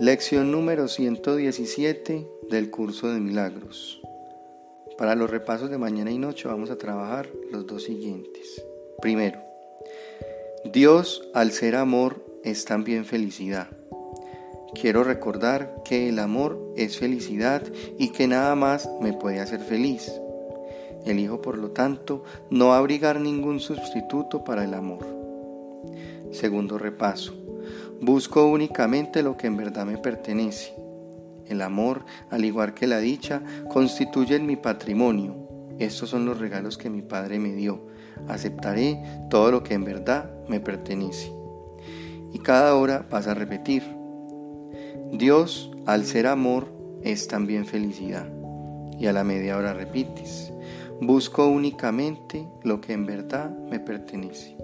Lección número 117 del curso de milagros. Para los repasos de mañana y noche vamos a trabajar los dos siguientes. Primero, Dios al ser amor es también felicidad. Quiero recordar que el amor es felicidad y que nada más me puede hacer feliz. Elijo por lo tanto no abrigar ningún sustituto para el amor. Segundo repaso. Busco únicamente lo que en verdad me pertenece. El amor, al igual que la dicha, constituyen mi patrimonio. Estos son los regalos que mi Padre me dio. Aceptaré todo lo que en verdad me pertenece. Y cada hora vas a repetir. Dios, al ser amor, es también felicidad. Y a la media hora repites. Busco únicamente lo que en verdad me pertenece.